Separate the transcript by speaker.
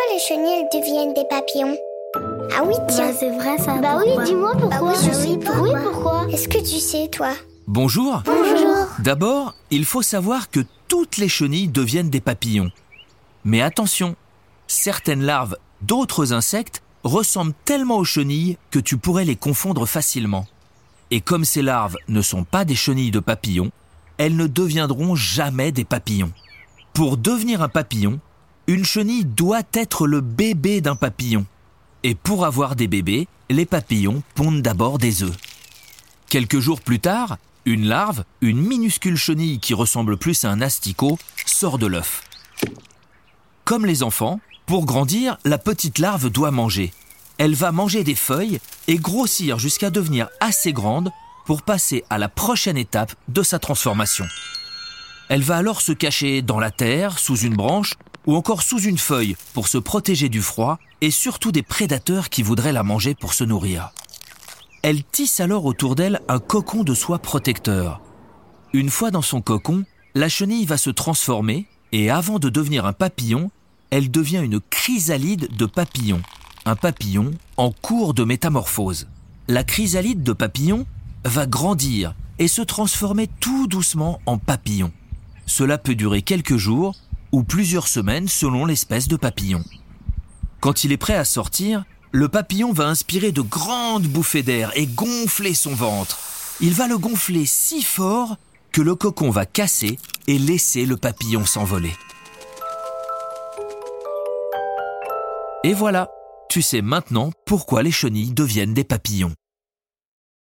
Speaker 1: pourquoi les chenilles deviennent des papillons Ah oui, tiens.
Speaker 2: Bah, c'est vrai ça.
Speaker 3: Bah oui, dis-moi pourquoi.
Speaker 1: Bah oui, je sais pourquoi.
Speaker 3: Oui, pourquoi
Speaker 1: Est-ce que tu sais, toi
Speaker 4: Bonjour.
Speaker 3: Bonjour.
Speaker 4: D'abord, il faut savoir que toutes les chenilles deviennent des papillons. Mais attention, certaines larves d'autres insectes ressemblent tellement aux chenilles que tu pourrais les confondre facilement. Et comme ces larves ne sont pas des chenilles de papillons, elles ne deviendront jamais des papillons. Pour devenir un papillon, une chenille doit être le bébé d'un papillon. Et pour avoir des bébés, les papillons pondent d'abord des œufs. Quelques jours plus tard, une larve, une minuscule chenille qui ressemble plus à un asticot, sort de l'œuf. Comme les enfants, pour grandir, la petite larve doit manger. Elle va manger des feuilles et grossir jusqu'à devenir assez grande pour passer à la prochaine étape de sa transformation. Elle va alors se cacher dans la terre, sous une branche ou encore sous une feuille pour se protéger du froid et surtout des prédateurs qui voudraient la manger pour se nourrir. Elle tisse alors autour d'elle un cocon de soie protecteur. Une fois dans son cocon, la chenille va se transformer et avant de devenir un papillon, elle devient une chrysalide de papillon, un papillon en cours de métamorphose. La chrysalide de papillon va grandir et se transformer tout doucement en papillon. Cela peut durer quelques jours ou plusieurs semaines selon l'espèce de papillon. Quand il est prêt à sortir, le papillon va inspirer de grandes bouffées d'air et gonfler son ventre. Il va le gonfler si fort que le cocon va casser et laisser le papillon s'envoler. Et voilà, tu sais maintenant pourquoi les chenilles deviennent des papillons.